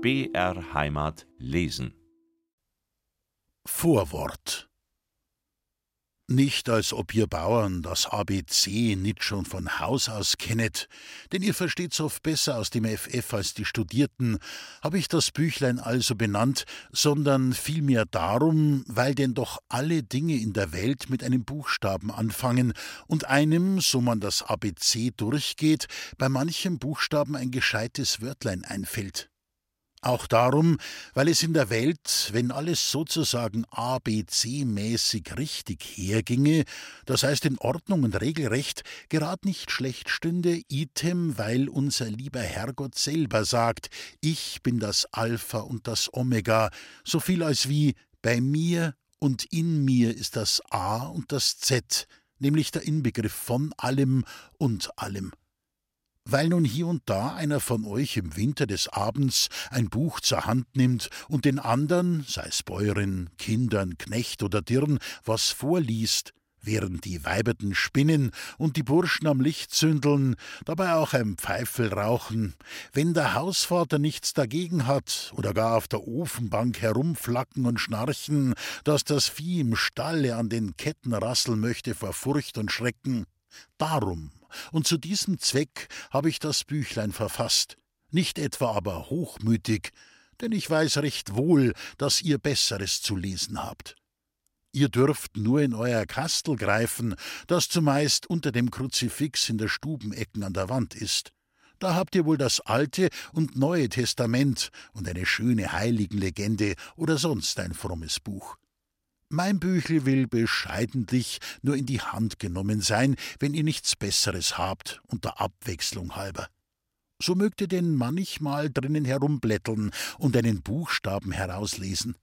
BR Heimat lesen. Vorwort nicht, als ob ihr Bauern das ABC nicht schon von Haus aus kennet, denn ihr versteht's oft besser aus dem FF als die Studierten, habe ich das Büchlein also benannt, sondern vielmehr darum, weil denn doch alle Dinge in der Welt mit einem Buchstaben anfangen und einem, so man das ABC durchgeht, bei manchem Buchstaben ein gescheites Wörtlein einfällt. Auch darum, weil es in der Welt, wenn alles sozusagen ABC-mäßig richtig herginge, das heißt in Ordnung und regelrecht, gerad nicht schlecht stünde, item, weil unser lieber Herrgott selber sagt, ich bin das Alpha und das Omega, so viel als wie bei mir und in mir ist das A und das Z, nämlich der Inbegriff von allem und allem. Weil nun hier und da einer von euch im Winter des Abends ein Buch zur Hand nimmt und den andern, sei es Bäuerin, Kindern, Knecht oder Dirn, was vorliest, während die Weiberten spinnen und die Burschen am Licht zündeln, dabei auch ein Pfeifel rauchen, wenn der Hausvater nichts dagegen hat oder gar auf der Ofenbank herumflacken und schnarchen, dass das Vieh im Stalle an den Ketten rasseln möchte vor Furcht und Schrecken, darum und zu diesem Zweck habe ich das Büchlein verfasst, nicht etwa aber hochmütig, denn ich weiß recht wohl, dass ihr Besseres zu lesen habt. Ihr dürft nur in euer Kastel greifen, das zumeist unter dem Kruzifix in der Stubenecken an der Wand ist. Da habt ihr wohl das Alte und Neue Testament und eine schöne Heiligenlegende oder sonst ein frommes Buch. Mein Büchel will bescheidentlich nur in die Hand genommen sein, wenn ihr nichts Besseres habt, unter Abwechslung halber. So mögt ihr denn manchmal drinnen herumblätteln und einen Buchstaben herauslesen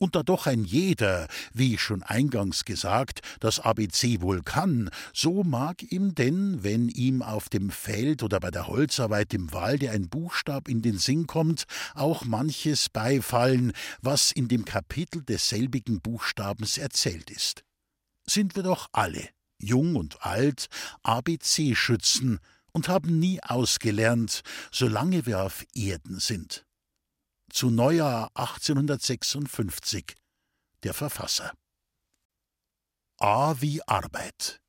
und da doch ein jeder, wie schon eingangs gesagt, das ABC wohl kann, so mag ihm denn, wenn ihm auf dem Feld oder bei der Holzarbeit im Walde ein Buchstab in den Sinn kommt, auch manches beifallen, was in dem Kapitel desselbigen Buchstabens erzählt ist. Sind wir doch alle, jung und alt, ABC-Schützen und haben nie ausgelernt, solange wir auf Erden sind zu Neujahr 1856 der Verfasser. A wie Arbeit.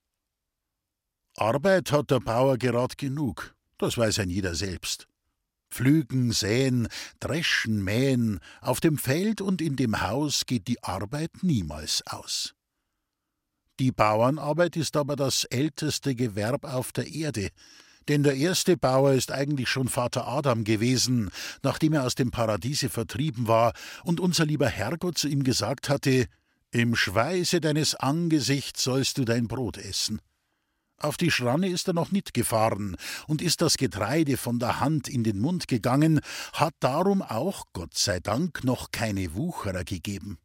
Arbeit hat der Bauer gerad genug, das weiß ein jeder selbst. Pflügen, säen, dreschen, mähen, auf dem Feld und in dem Haus geht die Arbeit niemals aus. Die Bauernarbeit ist aber das älteste Gewerb auf der Erde, denn der erste Bauer ist eigentlich schon Vater Adam gewesen, nachdem er aus dem Paradiese vertrieben war und unser lieber Herrgott zu ihm gesagt hatte: Im Schweiße deines Angesichts sollst du dein Brot essen. Auf die Schranne ist er noch nicht gefahren und ist das Getreide von der Hand in den Mund gegangen, hat darum auch, Gott sei Dank, noch keine Wucherer gegeben.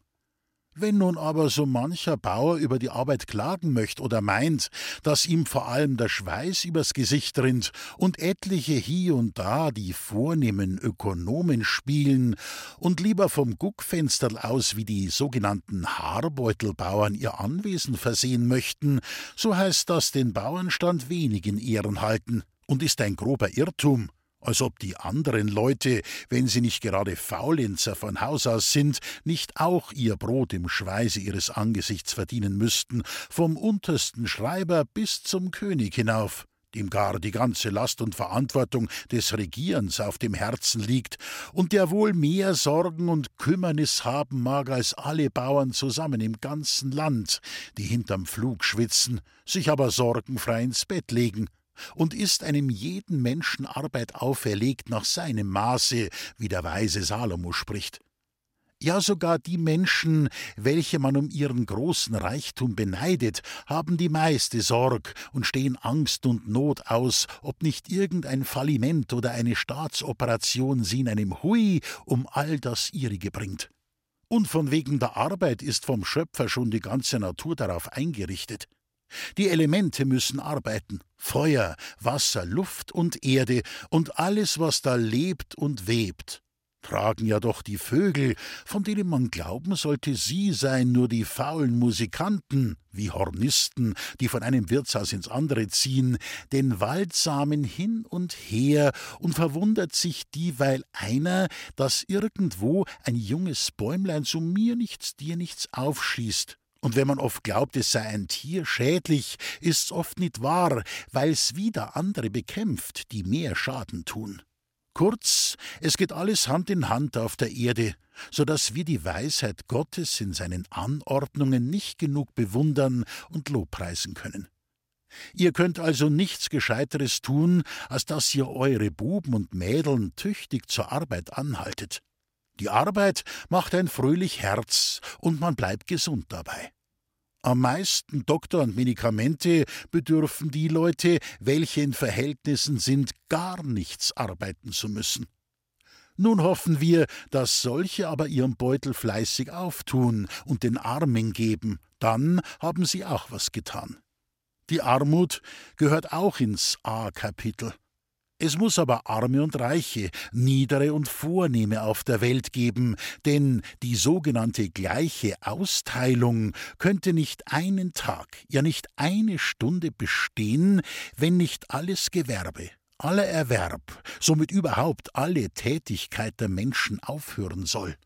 Wenn nun aber so mancher Bauer über die Arbeit klagen möchte oder meint, dass ihm vor allem der Schweiß übers Gesicht rinnt und etliche hier und da die vornehmen Ökonomen spielen und lieber vom Guckfensterl aus wie die sogenannten Haarbeutelbauern ihr Anwesen versehen möchten, so heißt das den Bauernstand wenig in Ehren halten und ist ein grober Irrtum als ob die anderen Leute, wenn sie nicht gerade Faulenzer von Haus aus sind, nicht auch ihr Brot im Schweiße ihres Angesichts verdienen müssten, vom untersten Schreiber bis zum König hinauf dem gar die ganze Last und Verantwortung des Regierens auf dem Herzen liegt und der wohl mehr Sorgen und Kümmernis haben mag als alle Bauern zusammen im ganzen Land, die hinterm Flug schwitzen, sich aber sorgenfrei ins Bett legen und ist einem jeden Menschen Arbeit auferlegt nach seinem Maße, wie der weise Salomo spricht. Ja sogar die Menschen, welche man um ihren großen Reichtum beneidet, haben die meiste Sorg und stehen Angst und Not aus, ob nicht irgendein Falliment oder eine Staatsoperation sie in einem Hui um all das ihrige bringt. Und von wegen der Arbeit ist vom Schöpfer schon die ganze Natur darauf eingerichtet. Die Elemente müssen arbeiten Feuer, Wasser, Luft und Erde und alles, was da lebt und webt. tragen ja doch die Vögel, von denen man glauben sollte, sie seien nur die faulen Musikanten, wie Hornisten, die von einem Wirtshaus ins andere ziehen, den Waldsamen hin und her und verwundert sich dieweil einer, dass irgendwo ein junges Bäumlein zu mir nichts, dir nichts aufschießt. Und wenn man oft glaubt, es sei ein Tier schädlich, ist's oft nicht wahr, weil's wieder andere bekämpft, die mehr Schaden tun. Kurz, es geht alles Hand in Hand auf der Erde, so dass wir die Weisheit Gottes in seinen Anordnungen nicht genug bewundern und lobpreisen können. Ihr könnt also nichts Gescheiteres tun, als dass ihr eure Buben und Mädeln tüchtig zur Arbeit anhaltet. Die Arbeit macht ein fröhlich Herz und man bleibt gesund dabei. Am meisten Doktor und Medikamente bedürfen die Leute, welche in Verhältnissen sind, gar nichts arbeiten zu müssen. Nun hoffen wir, dass solche aber ihren Beutel fleißig auftun und den Armen geben, dann haben sie auch was getan. Die Armut gehört auch ins A-Kapitel. Es muss aber Arme und Reiche, Niedere und Vornehme auf der Welt geben, denn die sogenannte gleiche Austeilung könnte nicht einen Tag, ja nicht eine Stunde bestehen, wenn nicht alles Gewerbe, aller Erwerb, somit überhaupt alle Tätigkeit der Menschen aufhören soll.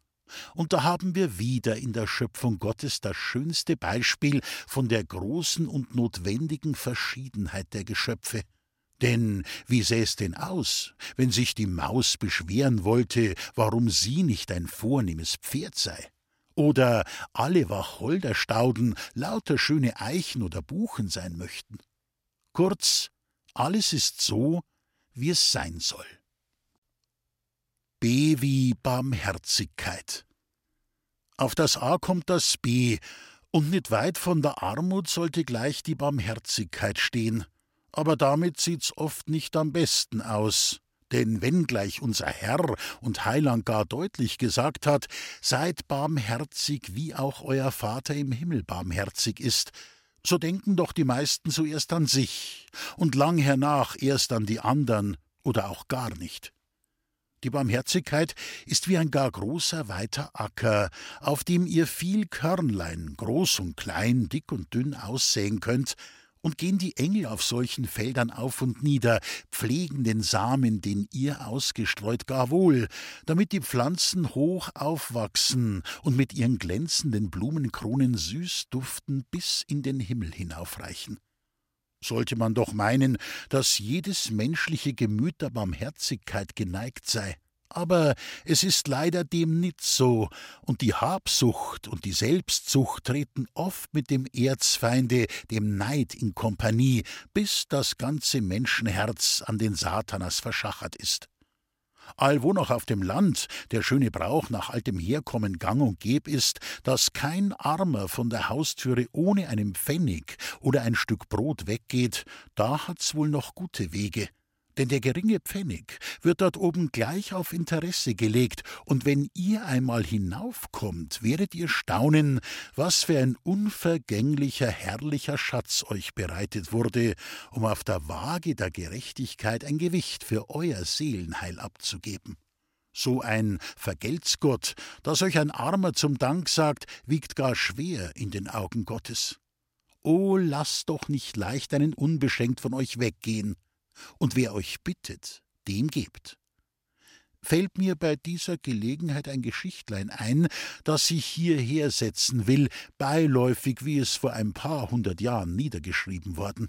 Und da haben wir wieder in der Schöpfung Gottes das schönste Beispiel von der großen und notwendigen Verschiedenheit der Geschöpfe. Denn wie sähe es denn aus, wenn sich die Maus beschweren wollte, warum sie nicht ein vornehmes Pferd sei? Oder alle Wacholderstauden lauter schöne Eichen oder Buchen sein möchten? Kurz, alles ist so, wie es sein soll. B wie Barmherzigkeit. Auf das A kommt das B, und nicht weit von der Armut sollte gleich die Barmherzigkeit stehen aber damit sieht's oft nicht am besten aus. Denn wenngleich unser Herr und Heiland gar deutlich gesagt hat, seid barmherzig, wie auch euer Vater im Himmel barmherzig ist, so denken doch die meisten zuerst an sich und lang hernach erst an die andern oder auch gar nicht. Die Barmherzigkeit ist wie ein gar großer, weiter Acker, auf dem ihr viel Körnlein, groß und klein, dick und dünn aussäen könnt, und gehen die Engel auf solchen Feldern auf und nieder, pflegen den Samen, den ihr ausgestreut, gar wohl, damit die Pflanzen hoch aufwachsen und mit ihren glänzenden Blumenkronen süß duften bis in den Himmel hinaufreichen. Sollte man doch meinen, dass jedes menschliche Gemüt der Barmherzigkeit geneigt sei. Aber es ist leider dem nicht so, und die Habsucht und die Selbstsucht treten oft mit dem Erzfeinde, dem Neid, in Kompanie, bis das ganze Menschenherz an den Satanas verschachert ist. Allwo noch auf dem Land der schöne Brauch nach altem Herkommen gang und geb ist, dass kein Armer von der Haustüre ohne einen Pfennig oder ein Stück Brot weggeht, da hat's wohl noch gute Wege denn der geringe Pfennig wird dort oben gleich auf Interesse gelegt, und wenn ihr einmal hinaufkommt, werdet ihr staunen, was für ein unvergänglicher, herrlicher Schatz euch bereitet wurde, um auf der Waage der Gerechtigkeit ein Gewicht für euer Seelenheil abzugeben. So ein Vergeltsgott, das euch ein Armer zum Dank sagt, wiegt gar schwer in den Augen Gottes. O lasst doch nicht leicht einen unbeschenkt von euch weggehen, und wer euch bittet, dem gebt. Fällt mir bei dieser Gelegenheit ein Geschichtlein ein, das ich hierher setzen will, beiläufig, wie es vor ein paar hundert Jahren niedergeschrieben worden.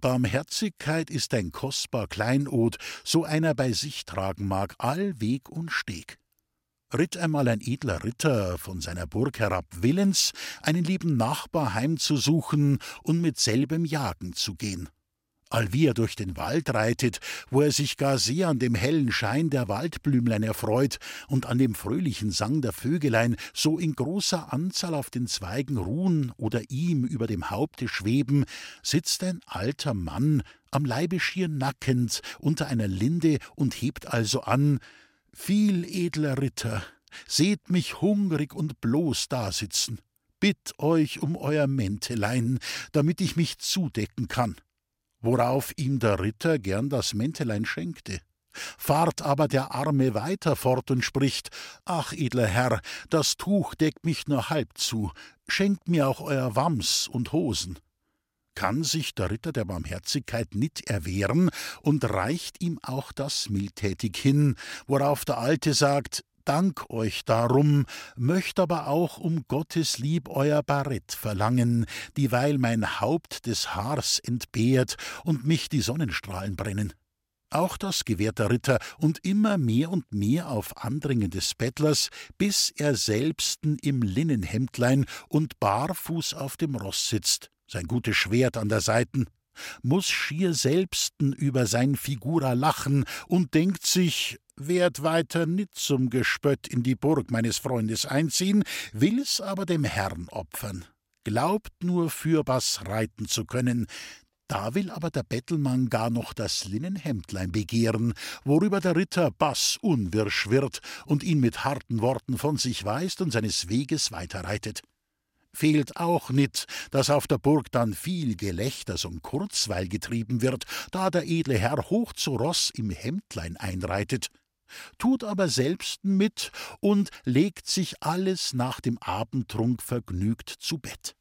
Barmherzigkeit ist ein kostbar Kleinod, so einer bei sich tragen mag, all Weg und Steg. Ritt einmal ein edler Ritter von seiner Burg herab willens, einen lieben Nachbar heimzusuchen und mit selbem jagen zu gehen allwie er durch den Wald reitet, wo er sich gar sehr an dem hellen Schein der Waldblümlein erfreut und an dem fröhlichen Sang der Vögelein so in großer Anzahl auf den Zweigen ruhen oder ihm über dem Haupte schweben, sitzt ein alter Mann, am Leibe schier nackend, unter einer Linde und hebt also an Viel edler Ritter, seht mich hungrig und bloß dasitzen, bitt euch um euer Mäntelein, damit ich mich zudecken kann worauf ihm der Ritter gern das Mäntelein schenkte. Fahrt aber der Arme weiter fort und spricht Ach, edler Herr, das Tuch deckt mich nur halb zu, schenkt mir auch euer Wams und Hosen. Kann sich der Ritter der Barmherzigkeit nit erwehren und reicht ihm auch das mildtätig hin, worauf der Alte sagt, Dank euch darum, möcht aber auch um Gottes Lieb euer Barett verlangen, dieweil mein Haupt des Haars entbehrt und mich die Sonnenstrahlen brennen. Auch das gewährt der Ritter und immer mehr und mehr auf Andringen des Bettlers, bis er selbsten im Linnenhemdlein und barfuß auf dem Ross sitzt, sein gutes Schwert an der Seiten, muss schier selbsten über sein Figura lachen und denkt sich, werd weiter nit zum Gespött in die Burg meines Freundes einziehen, will's aber dem Herrn opfern. Glaubt nur fürbaß reiten zu können, da will aber der Bettelmann gar noch das Linnenhemdlein begehren, worüber der Ritter bass unwirsch wird und ihn mit harten Worten von sich weist und seines Weges weiterreitet. Fehlt auch nit, dass auf der Burg dann viel Gelächters und Kurzweil getrieben wird, da der edle Herr hoch zu Ross im Hemdlein einreitet tut aber selbst mit und legt sich alles nach dem Abendtrunk vergnügt zu Bett.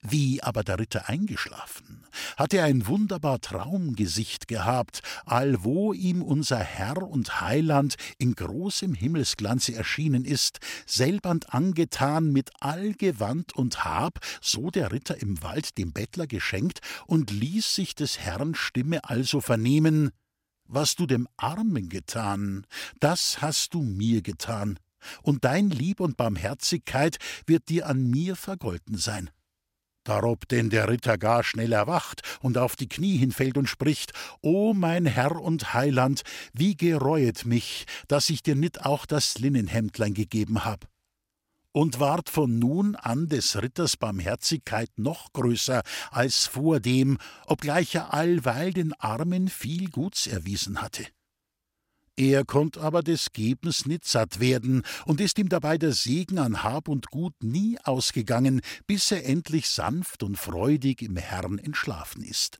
Wie aber der Ritter eingeschlafen, hat er ein wunderbar Traumgesicht gehabt, allwo ihm unser Herr und Heiland in großem Himmelsglanze erschienen ist, selbernd angetan mit all Gewand und Hab, so der Ritter im Wald dem Bettler geschenkt, und ließ sich des Herrn Stimme also vernehmen was du dem Armen getan, das hast du mir getan, und dein Lieb und Barmherzigkeit wird dir an mir vergolten sein. Darob denn der Ritter gar schnell erwacht und auf die Knie hinfällt und spricht: O mein Herr und Heiland, wie gereuet mich, dass ich dir nit auch das Linnenhemdlein gegeben hab und ward von nun an des Ritters Barmherzigkeit noch größer als vordem, obgleich er allweil den Armen viel Guts erwiesen hatte. Er konnt aber des Gebens nit satt werden und ist ihm dabei der Segen an Hab und Gut nie ausgegangen, bis er endlich sanft und freudig im Herrn entschlafen ist.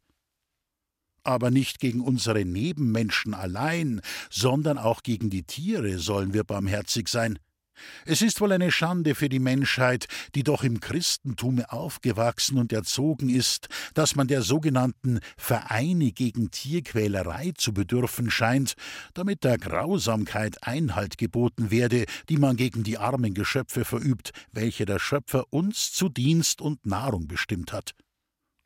Aber nicht gegen unsere Nebenmenschen allein, sondern auch gegen die Tiere sollen wir barmherzig sein. Es ist wohl eine Schande für die Menschheit, die doch im Christentume aufgewachsen und erzogen ist, dass man der sogenannten Vereine gegen Tierquälerei zu bedürfen scheint, damit der Grausamkeit Einhalt geboten werde, die man gegen die armen Geschöpfe verübt, welche der Schöpfer uns zu Dienst und Nahrung bestimmt hat.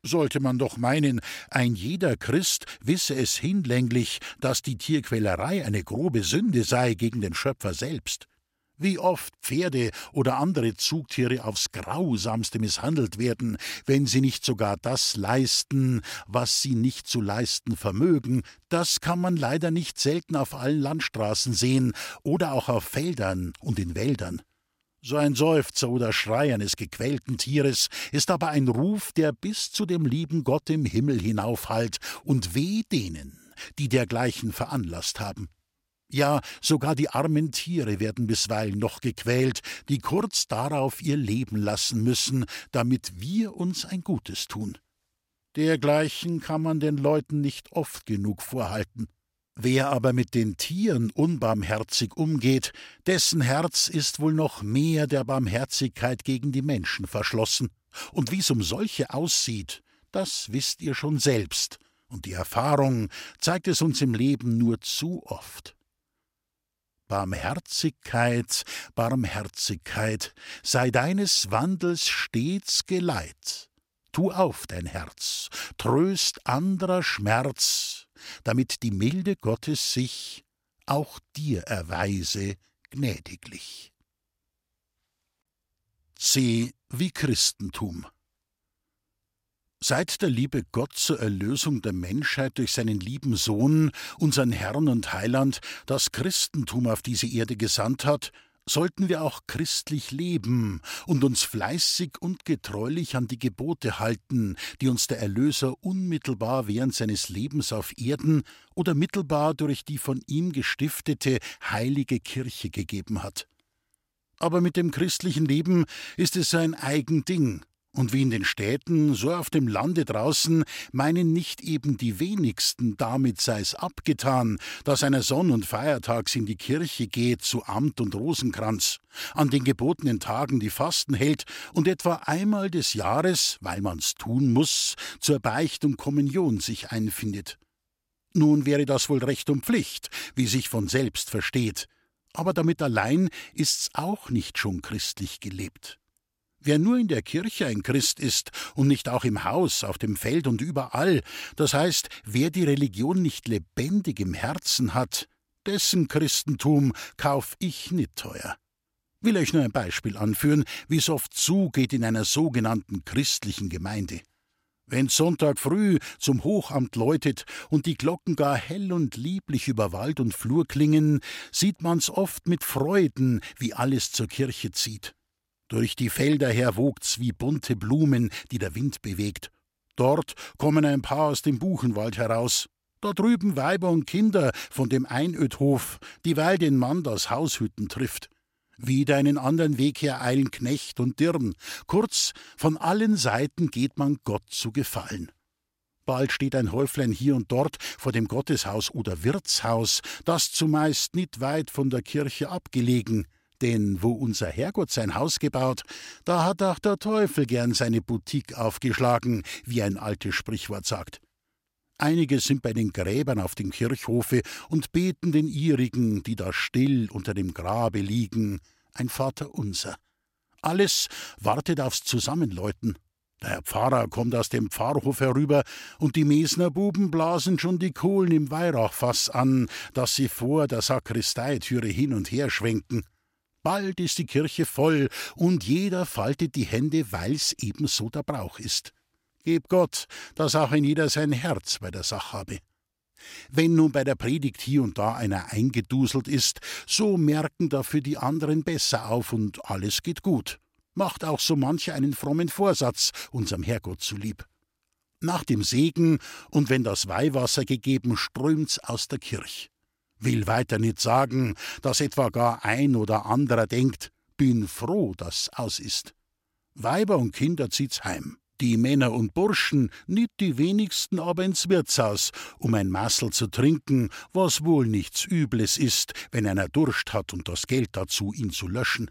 Sollte man doch meinen, ein jeder Christ wisse es hinlänglich, dass die Tierquälerei eine grobe Sünde sei gegen den Schöpfer selbst. Wie oft Pferde oder andere Zugtiere aufs grausamste misshandelt werden, wenn sie nicht sogar das leisten, was sie nicht zu leisten vermögen, das kann man leider nicht selten auf allen Landstraßen sehen oder auch auf Feldern und in Wäldern. So ein Seufzer oder Schrei eines gequälten Tieres ist aber ein Ruf, der bis zu dem lieben Gott im Himmel hinaufhallt, und weh denen, die dergleichen veranlasst haben. Ja, sogar die armen Tiere werden bisweilen noch gequält, die kurz darauf ihr Leben lassen müssen, damit wir uns ein Gutes tun. Dergleichen kann man den Leuten nicht oft genug vorhalten. Wer aber mit den Tieren unbarmherzig umgeht, dessen Herz ist wohl noch mehr der Barmherzigkeit gegen die Menschen verschlossen. Und wie's um solche aussieht, das wisst ihr schon selbst, und die Erfahrung zeigt es uns im Leben nur zu oft. Barmherzigkeit, Barmherzigkeit, sei deines Wandels stets Geleit. Tu auf dein Herz, tröst anderer Schmerz, damit die Milde Gottes sich auch dir erweise gnädiglich. C wie Christentum Seit der liebe Gott zur Erlösung der Menschheit durch seinen lieben Sohn, unseren Herrn und Heiland, das Christentum auf diese Erde gesandt hat, sollten wir auch christlich leben und uns fleißig und getreulich an die Gebote halten, die uns der Erlöser unmittelbar während seines Lebens auf Erden oder mittelbar durch die von ihm gestiftete heilige Kirche gegeben hat. Aber mit dem christlichen Leben ist es ein Eigending, Und wie in den Städten, so auf dem Lande draußen, meinen nicht eben die wenigsten, damit sei's abgetan, dass einer Sonn- und Feiertags in die Kirche geht zu Amt und Rosenkranz, an den gebotenen Tagen die Fasten hält und etwa einmal des Jahres, weil man's tun muss, zur Beicht und Kommunion sich einfindet. Nun wäre das wohl Recht und Pflicht, wie sich von selbst versteht, aber damit allein ist's auch nicht schon christlich gelebt. Wer nur in der Kirche ein Christ ist und nicht auch im Haus, auf dem Feld und überall, das heißt, wer die Religion nicht lebendig im Herzen hat, dessen Christentum kauf ich nicht teuer. Will euch nur ein Beispiel anführen, wie es oft zugeht in einer sogenannten christlichen Gemeinde. Wenn Sonntag früh zum Hochamt läutet und die Glocken gar hell und lieblich über Wald und Flur klingen, sieht man's oft mit Freuden, wie alles zur Kirche zieht. Durch die Felder her wogt's wie bunte Blumen, die der Wind bewegt. Dort kommen ein paar aus dem Buchenwald heraus. Da drüben Weiber und Kinder von dem Einödhof, dieweil den Mann das Haushütten trifft. Wieder einen anderen Weg her eilen Knecht und Dirn. Kurz, von allen Seiten geht man Gott zu gefallen. Bald steht ein Häuflein hier und dort vor dem Gotteshaus oder Wirtshaus, das zumeist nicht weit von der Kirche abgelegen. Denn wo unser Herrgott sein Haus gebaut, da hat auch der Teufel gern seine Boutique aufgeschlagen, wie ein altes Sprichwort sagt. Einige sind bei den Gräbern auf dem Kirchhofe und beten den ihrigen, die da still unter dem Grabe liegen, ein Vater unser. Alles wartet aufs Zusammenläuten. Der Herr Pfarrer kommt aus dem Pfarrhof herüber und die Mesner Buben blasen schon die Kohlen im Weihrauchfass an, dass sie vor der Sakristeitüre hin und her schwenken. Bald ist die Kirche voll und jeder faltet die Hände, weil's ebenso der Brauch ist. Geb Gott, dass auch ein jeder sein Herz bei der Sache habe. Wenn nun bei der Predigt hier und da einer eingeduselt ist, so merken dafür die anderen besser auf und alles geht gut. Macht auch so mancher einen frommen Vorsatz, unserem Herrgott zulieb. Nach dem Segen und wenn das Weihwasser gegeben, strömt's aus der Kirch will weiter nicht sagen, dass etwa gar ein oder anderer denkt, bin froh, dass aus ist. Weiber und Kinder zieht's heim. Die Männer und Burschen, nicht die wenigsten aber ins Wirtshaus, um ein Massel zu trinken, was wohl nichts Übles ist, wenn einer Durst hat und das Geld dazu, ihn zu löschen.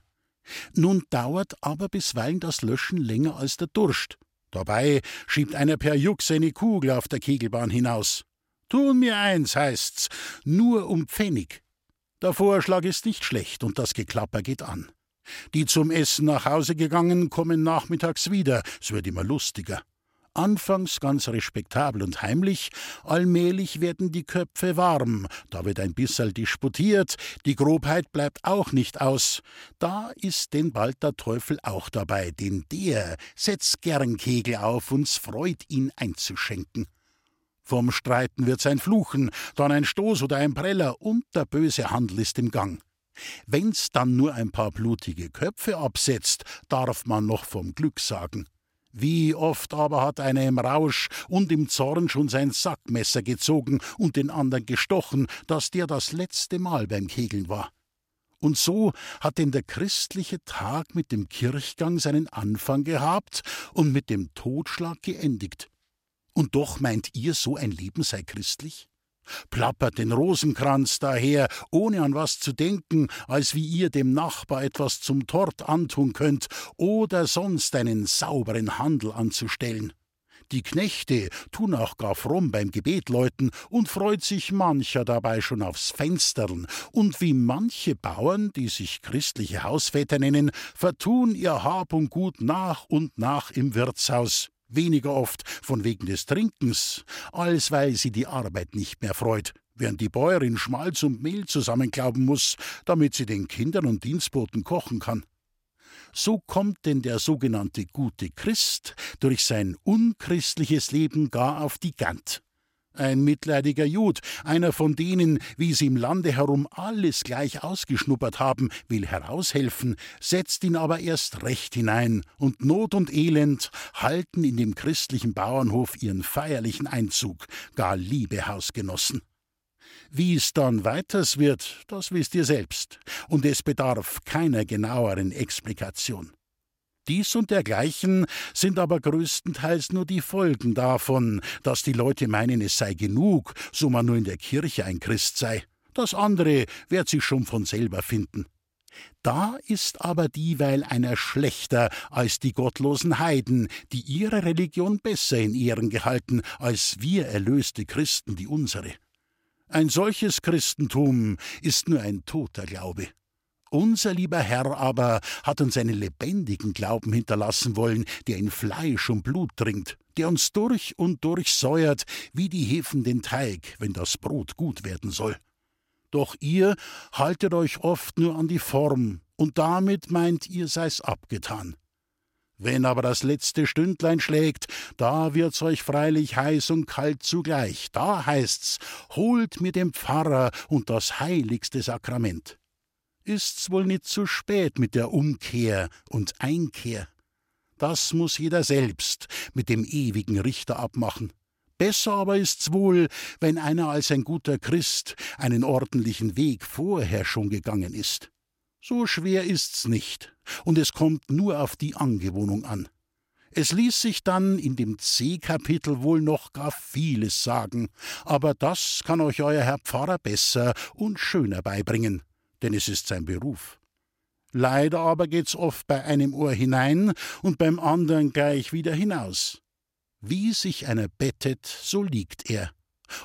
Nun dauert aber bisweilen das Löschen länger als der Durst. Dabei schiebt einer per Juck seine Kugel auf der Kegelbahn hinaus. Tun mir eins, heißt's, nur um Pfennig. Der Vorschlag ist nicht schlecht und das Geklapper geht an. Die zum Essen nach Hause gegangen, kommen nachmittags wieder, es wird immer lustiger. Anfangs ganz respektabel und heimlich, allmählich werden die Köpfe warm, da wird ein bisserl disputiert, die Grobheit bleibt auch nicht aus. Da ist denn bald der Teufel auch dabei, denn der setzt gern Kegel auf und's freut ihn einzuschenken. Vom Streiten wird's ein Fluchen, dann ein Stoß oder ein Preller und der böse Handel ist im Gang. Wenn's dann nur ein paar blutige Köpfe absetzt, darf man noch vom Glück sagen. Wie oft aber hat einer im Rausch und im Zorn schon sein Sackmesser gezogen und den anderen gestochen, dass der das letzte Mal beim Kegeln war. Und so hat denn der christliche Tag mit dem Kirchgang seinen Anfang gehabt und mit dem Totschlag geendigt. Und doch meint ihr, so ein Leben sei christlich? Plappert den Rosenkranz daher, ohne an was zu denken, als wie ihr dem Nachbar etwas zum Tort antun könnt oder sonst einen sauberen Handel anzustellen. Die Knechte tun auch gar fromm beim Gebet läuten und freut sich mancher dabei schon aufs Fenstern. Und wie manche Bauern, die sich christliche Hausväter nennen, vertun ihr Hab und Gut nach und nach im Wirtshaus weniger oft von wegen des Trinkens, als weil sie die Arbeit nicht mehr freut, während die Bäuerin Schmalz und Mehl zusammenklauben muss, damit sie den Kindern und Dienstboten kochen kann. So kommt denn der sogenannte gute Christ durch sein unchristliches Leben gar auf die Gant. Ein mitleidiger Jud, einer von denen, wie sie im Lande herum alles gleich ausgeschnuppert haben, will heraushelfen, setzt ihn aber erst recht hinein, und Not und Elend halten in dem christlichen Bauernhof ihren feierlichen Einzug, gar liebe Hausgenossen. Wie es dann weiters wird, das wisst ihr selbst, und es bedarf keiner genaueren Explikation. Dies und dergleichen sind aber größtenteils nur die Folgen davon, dass die Leute meinen, es sei genug, so man nur in der Kirche ein Christ sei. Das andere wird sich schon von selber finden. Da ist aber dieweil einer schlechter als die gottlosen Heiden, die ihre Religion besser in Ehren gehalten, als wir erlöste Christen die unsere. Ein solches Christentum ist nur ein toter Glaube. Unser lieber Herr aber hat uns einen lebendigen Glauben hinterlassen wollen, der in Fleisch und Blut dringt, der uns durch und durch säuert, wie die Hefen den Teig, wenn das Brot gut werden soll. Doch ihr haltet euch oft nur an die Form, und damit meint ihr sei's abgetan. Wenn aber das letzte Stündlein schlägt, da wird's euch freilich heiß und kalt zugleich. Da heißt's, holt mir den Pfarrer und das heiligste Sakrament ist's wohl nicht zu spät mit der Umkehr und Einkehr. Das muss jeder selbst mit dem ewigen Richter abmachen. Besser aber ist's wohl, wenn einer als ein guter Christ einen ordentlichen Weg vorher schon gegangen ist. So schwer ist's nicht, und es kommt nur auf die Angewohnung an. Es ließ sich dann in dem C-Kapitel wohl noch gar vieles sagen, aber das kann euch euer Herr Pfarrer besser und schöner beibringen denn es ist sein Beruf. Leider aber geht's oft bei einem Ohr hinein und beim anderen gleich wieder hinaus. Wie sich einer bettet, so liegt er.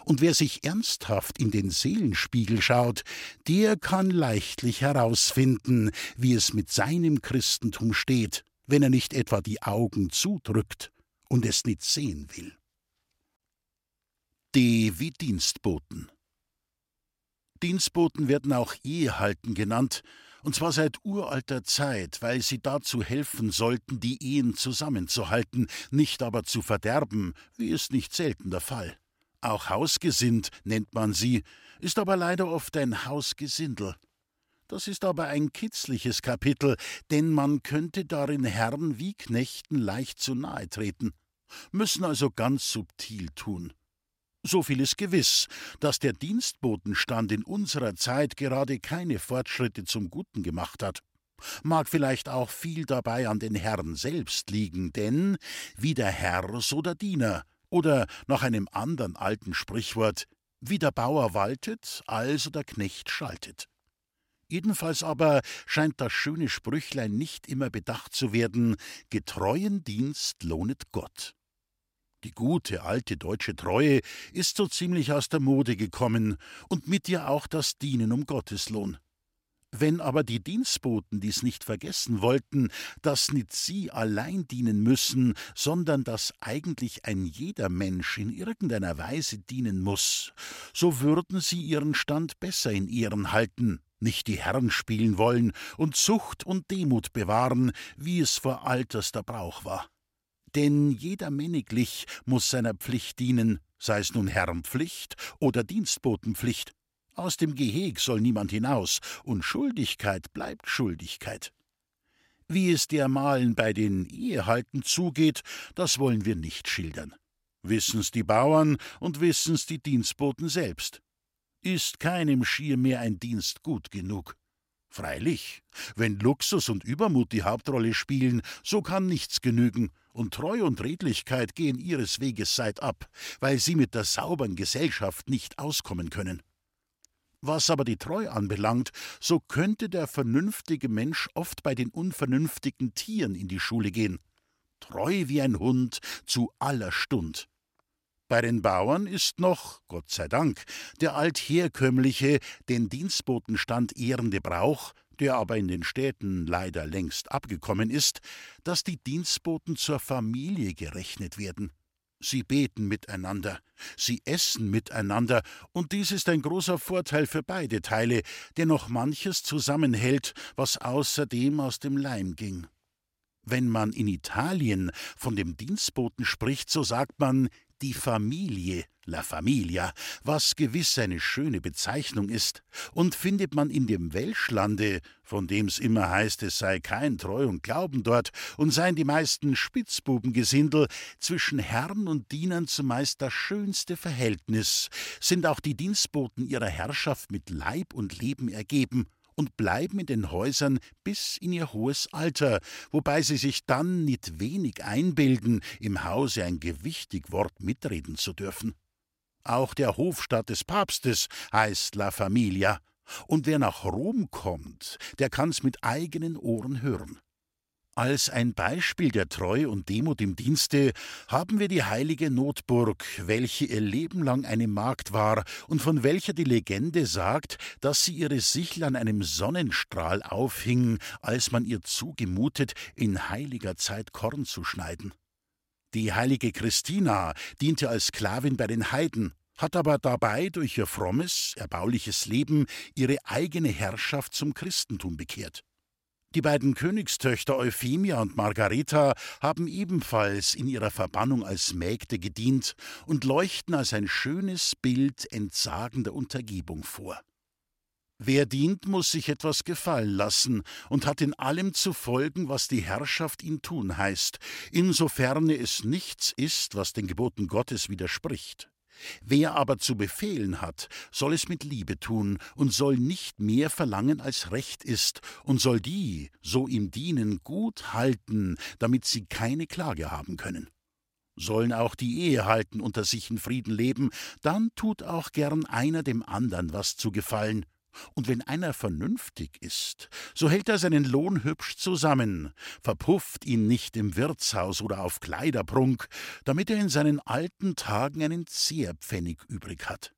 Und wer sich ernsthaft in den Seelenspiegel schaut, der kann leichtlich herausfinden, wie es mit seinem Christentum steht, wenn er nicht etwa die Augen zudrückt und es nicht sehen will. D wie Dienstboten. Dienstboten werden auch Ehehalten genannt, und zwar seit uralter Zeit, weil sie dazu helfen sollten, die Ehen zusammenzuhalten, nicht aber zu verderben, wie es nicht selten der Fall. Auch Hausgesinnt nennt man sie, ist aber leider oft ein Hausgesindel. Das ist aber ein kitzliches Kapitel, denn man könnte darin Herren wie Knechten leicht zu nahe treten, müssen also ganz subtil tun. So viel ist gewiss, dass der Dienstbotenstand in unserer Zeit gerade keine Fortschritte zum Guten gemacht hat. Mag vielleicht auch viel dabei an den Herren selbst liegen, denn wie der Herr, so der Diener, oder nach einem anderen alten Sprichwort, wie der Bauer waltet, also der Knecht schaltet. Jedenfalls aber scheint das schöne Sprüchlein nicht immer bedacht zu werden, getreuen Dienst lohnet Gott. Die gute alte deutsche Treue ist so ziemlich aus der Mode gekommen und mit ihr auch das Dienen um Gotteslohn. Wenn aber die Dienstboten dies nicht vergessen wollten, dass nicht sie allein dienen müssen, sondern dass eigentlich ein jeder Mensch in irgendeiner Weise dienen muss, so würden sie ihren Stand besser in Ehren halten, nicht die Herren spielen wollen und Zucht und Demut bewahren, wie es vor alterster Brauch war. Denn jeder männiglich muss seiner Pflicht dienen, sei es nun Herrenpflicht oder Dienstbotenpflicht. Aus dem Geheg soll niemand hinaus, und Schuldigkeit bleibt Schuldigkeit. Wie es dermalen bei den Ehehalten zugeht, das wollen wir nicht schildern. Wissen's die Bauern und wissen's die Dienstboten selbst. Ist keinem schier mehr ein Dienst gut genug. Freilich, wenn Luxus und Übermut die Hauptrolle spielen, so kann nichts genügen, und Treu und Redlichkeit gehen ihres Weges seitab, weil sie mit der sauberen Gesellschaft nicht auskommen können. Was aber die Treu anbelangt, so könnte der vernünftige Mensch oft bei den unvernünftigen Tieren in die Schule gehen. Treu wie ein Hund zu aller Stund. Bei den Bauern ist noch, Gott sei Dank, der altherkömmliche, den Dienstbotenstand ehrende Brauch, der aber in den Städten leider längst abgekommen ist, dass die Dienstboten zur Familie gerechnet werden. Sie beten miteinander, sie essen miteinander, und dies ist ein großer Vorteil für beide Teile, der noch manches zusammenhält, was außerdem aus dem Leim ging. Wenn man in Italien von dem Dienstboten spricht, so sagt man die Familie, la Familia, was gewiss eine schöne Bezeichnung ist, und findet man in dem Welschlande, von dem's immer heißt, es sei kein Treu und Glauben dort, und seien die meisten Spitzbubengesindel, zwischen Herrn und Dienern zumeist das schönste Verhältnis, sind auch die Dienstboten ihrer Herrschaft mit Leib und Leben ergeben, und bleiben in den Häusern bis in ihr hohes Alter, wobei sie sich dann nicht wenig einbilden, im Hause ein gewichtig Wort mitreden zu dürfen. Auch der Hofstaat des Papstes heißt La Familia, und wer nach Rom kommt, der kann's mit eigenen Ohren hören. Als ein Beispiel der Treu und Demut im Dienste haben wir die heilige Notburg, welche ihr Leben lang eine Magd war und von welcher die Legende sagt, dass sie ihre Sichel an einem Sonnenstrahl aufhing, als man ihr zugemutet, in heiliger Zeit Korn zu schneiden. Die heilige Christina diente als Sklavin bei den Heiden, hat aber dabei durch ihr frommes, erbauliches Leben ihre eigene Herrschaft zum Christentum bekehrt. Die beiden Königstöchter Euphemia und Margareta haben ebenfalls in ihrer Verbannung als Mägde gedient und leuchten als ein schönes Bild entsagender Untergebung vor. Wer dient, muss sich etwas gefallen lassen und hat in allem zu folgen, was die Herrschaft ihn tun heißt, insofern es nichts ist, was den Geboten Gottes widerspricht. Wer aber zu befehlen hat, soll es mit Liebe tun und soll nicht mehr verlangen, als recht ist, und soll die, so ihm dienen, gut halten, damit sie keine Klage haben können. Sollen auch die Ehehalten unter sich in Frieden leben, dann tut auch gern einer dem andern was zu gefallen, und wenn einer vernünftig ist, so hält er seinen Lohn hübsch zusammen, verpufft ihn nicht im Wirtshaus oder auf Kleiderprunk, damit er in seinen alten Tagen einen Zehrpfennig übrig hat.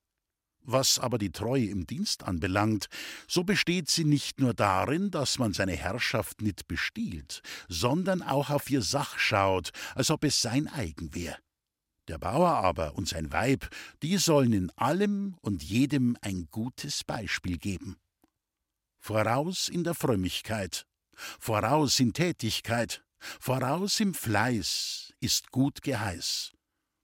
Was aber die Treue im Dienst anbelangt, so besteht sie nicht nur darin, dass man seine Herrschaft nicht bestiehlt, sondern auch auf ihr Sach schaut, als ob es sein eigen wär. Der Bauer aber und sein Weib, die sollen in allem und jedem ein gutes Beispiel geben. Voraus in der Frömmigkeit, voraus in Tätigkeit, voraus im Fleiß ist gut geheiß,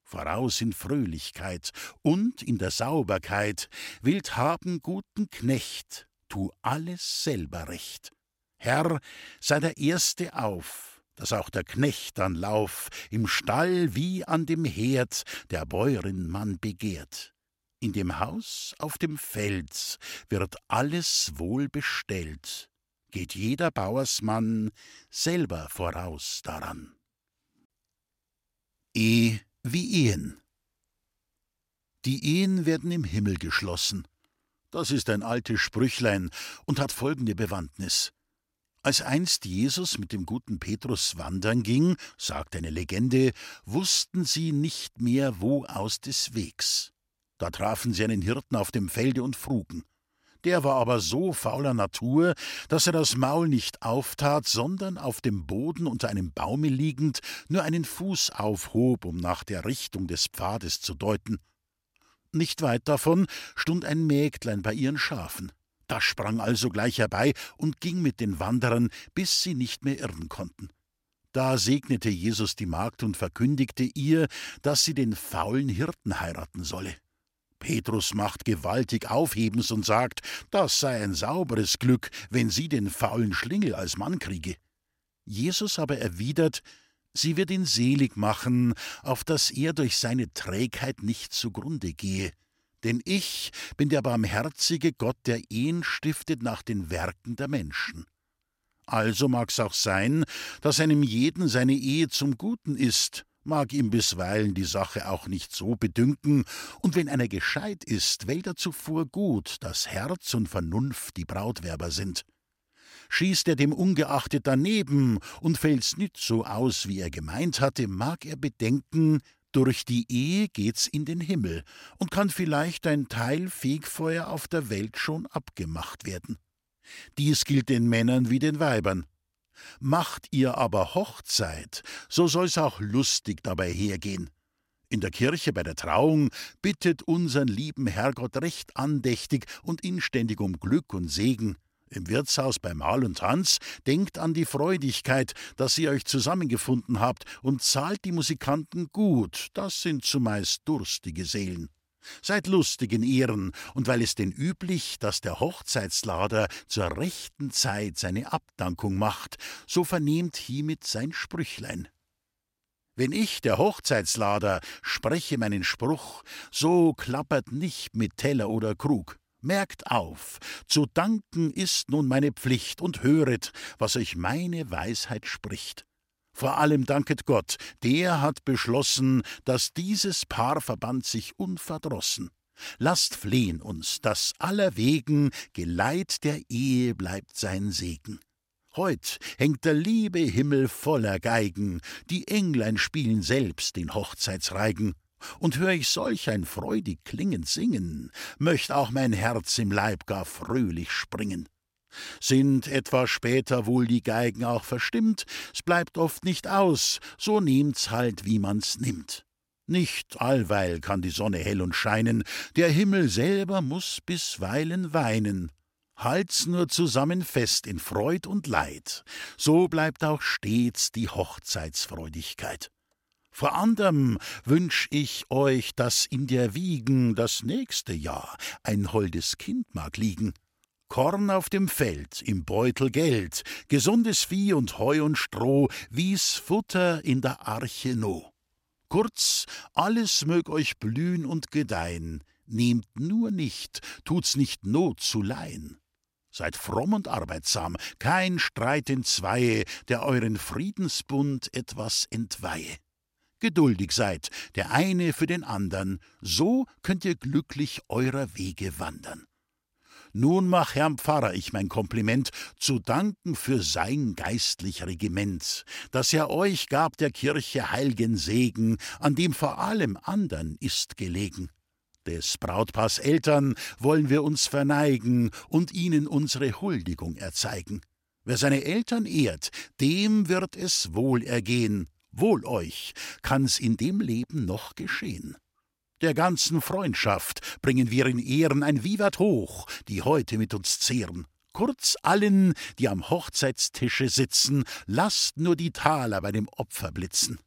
voraus in Fröhlichkeit und in der Sauberkeit, wilt haben guten Knecht, tu alles selber recht. Herr, sei der Erste auf, dass auch der Knecht an Lauf im Stall wie an dem Herd der Bäuerin man begehrt. In dem Haus auf dem Feld wird alles wohl bestellt, geht jeder Bauersmann selber voraus daran. E wie Ehen. Die Ehen werden im Himmel geschlossen. Das ist ein altes Sprüchlein und hat folgende Bewandtnis. Als einst Jesus mit dem guten Petrus wandern ging, sagt eine Legende, wussten sie nicht mehr wo aus des Wegs. Da trafen sie einen Hirten auf dem Felde und frugen. Der war aber so fauler Natur, dass er das Maul nicht auftat, sondern auf dem Boden unter einem Baume liegend nur einen Fuß aufhob, um nach der Richtung des Pfades zu deuten. Nicht weit davon stund ein Mägdlein bei ihren Schafen. Das sprang also gleich herbei und ging mit den Wanderern, bis sie nicht mehr irren konnten. Da segnete Jesus die Magd und verkündigte ihr, dass sie den faulen Hirten heiraten solle. Petrus macht gewaltig Aufhebens und sagt, das sei ein sauberes Glück, wenn sie den faulen Schlingel als Mann kriege. Jesus aber erwidert, sie wird ihn selig machen, auf dass er durch seine Trägheit nicht zugrunde gehe. Denn ich bin der barmherzige Gott, der Ehen stiftet nach den Werken der Menschen. Also mag's auch sein, dass einem jeden seine Ehe zum Guten ist, mag ihm bisweilen die Sache auch nicht so bedünken, und wenn einer gescheit ist, wählt er zuvor gut, dass Herz und Vernunft die Brautwerber sind. Schießt er dem ungeachtet daneben und fällt's nit so aus, wie er gemeint hatte, mag er bedenken, durch die Ehe geht's in den Himmel und kann vielleicht ein Teil Fegfeuer auf der Welt schon abgemacht werden. Dies gilt den Männern wie den Weibern. Macht ihr aber Hochzeit, so soll's auch lustig dabei hergehen. In der Kirche bei der Trauung bittet unsern lieben Herrgott recht andächtig und inständig um Glück und Segen. Im Wirtshaus bei Mahl und Tanz denkt an die Freudigkeit, dass ihr euch zusammengefunden habt und zahlt die Musikanten gut, das sind zumeist durstige Seelen. Seid lustig in Ehren, und weil es denn üblich, dass der Hochzeitslader zur rechten Zeit seine Abdankung macht, so vernehmt hiemit sein Sprüchlein. Wenn ich, der Hochzeitslader, spreche meinen Spruch, so klappert nicht mit Teller oder Krug. Merkt auf, zu danken ist nun meine Pflicht, und höret, was euch meine Weisheit spricht. Vor allem danket Gott, der hat beschlossen, dass dieses Paarverband sich unverdrossen. Lasst flehen uns, dass allerwegen Geleit der Ehe bleibt sein Segen. Heut hängt der liebe Himmel voller Geigen, die Englein spielen selbst den Hochzeitsreigen. Und hör ich solch ein freudig klingend Singen, möcht auch mein Herz im Leib gar fröhlich springen. Sind etwa später wohl die Geigen auch verstimmt, s bleibt oft nicht aus, so nehmt's halt, wie man's nimmt. Nicht allweil kann die Sonne hell und scheinen, der Himmel selber muss bisweilen weinen. Halt's nur zusammen fest in Freud und Leid, so bleibt auch stets die Hochzeitsfreudigkeit. Vor anderem wünsch ich euch, dass in der Wiegen das nächste Jahr ein holdes Kind mag liegen. Korn auf dem Feld, im Beutel Geld, gesundes Vieh und Heu und Stroh, wie's Futter in der Arche no. Kurz, alles mög euch blühen und gedeihen, nehmt nur nicht, tut's nicht Not zu leihen. Seid fromm und arbeitsam, kein Streit in Zweie, der euren Friedensbund etwas entweihe. Geduldig seid, der eine für den andern, so könnt ihr glücklich eurer Wege wandern. Nun mach Herrn Pfarrer ich mein Kompliment, zu danken für sein geistlich Regiment, dass er euch gab der Kirche heilgen Segen, an dem vor allem andern ist gelegen. Des Brautpaars Eltern wollen wir uns verneigen und ihnen unsere Huldigung erzeigen. Wer seine Eltern ehrt, dem wird es wohl ergehen. Wohl euch, kann's in dem Leben noch geschehen. Der ganzen Freundschaft bringen wir in Ehren ein Vivat hoch, die heute mit uns zehren. Kurz allen, die am Hochzeitstische sitzen, lasst nur die Taler bei dem Opfer blitzen.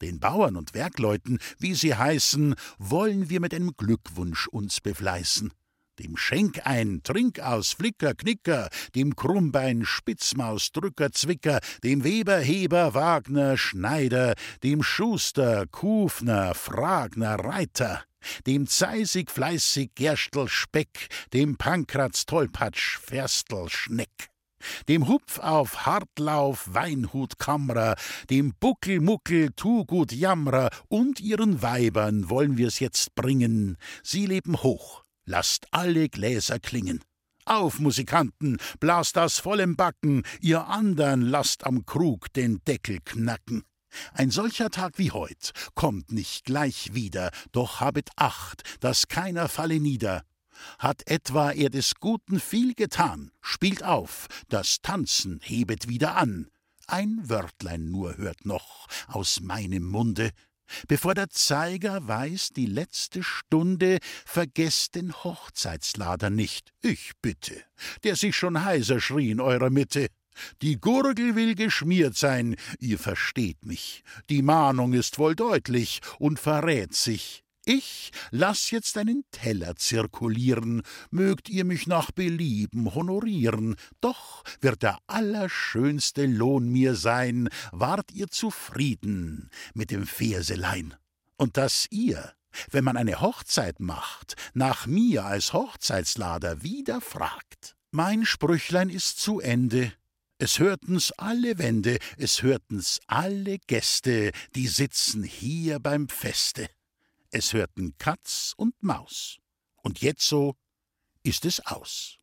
Den Bauern und Werkleuten, wie sie heißen, wollen wir mit einem Glückwunsch uns befleißen. Dem Schenkein, Trinkaus, Flicker, Knicker, dem Krummbein, Spitzmaus, Drücker, Zwicker, dem Weber, Heber, Wagner, Schneider, dem Schuster, Kufner, Fragner, Reiter, dem Zeisig, Fleißig, Gerstl, Speck, dem Pankratz, Tollpatsch, Ferstel, Schneck. Dem Hupf auf Hartlauf, Weinhut, Kammerer, dem Buckel, Muckel, Tugut, Jammerer und ihren Weibern wollen wir's jetzt bringen. Sie leben hoch, lasst alle Gläser klingen. Auf, Musikanten, blast das voll im Backen, ihr andern lasst am Krug den Deckel knacken. Ein solcher Tag wie heut kommt nicht gleich wieder, doch habet Acht, dass keiner falle nieder. Hat etwa er des Guten viel getan, spielt auf, das Tanzen hebet wieder an. Ein Wörtlein nur hört noch aus meinem Munde. Bevor der Zeiger weiß die letzte Stunde, vergesst den Hochzeitslader nicht, ich bitte, der sich schon heiser schrie in eurer Mitte. Die Gurgel will geschmiert sein, ihr versteht mich. Die Mahnung ist wohl deutlich und verrät sich. Ich lass jetzt einen Teller zirkulieren, mögt ihr mich nach Belieben honorieren, doch wird der allerschönste Lohn mir sein, wart ihr zufrieden mit dem Verselein. Und dass ihr, wenn man eine Hochzeit macht, nach mir als Hochzeitslader wieder fragt. Mein Sprüchlein ist zu Ende, es hörten's alle Wände, es hörten's alle Gäste, die sitzen hier beim Feste es hörten Katz und Maus. Und jetzo ist es aus.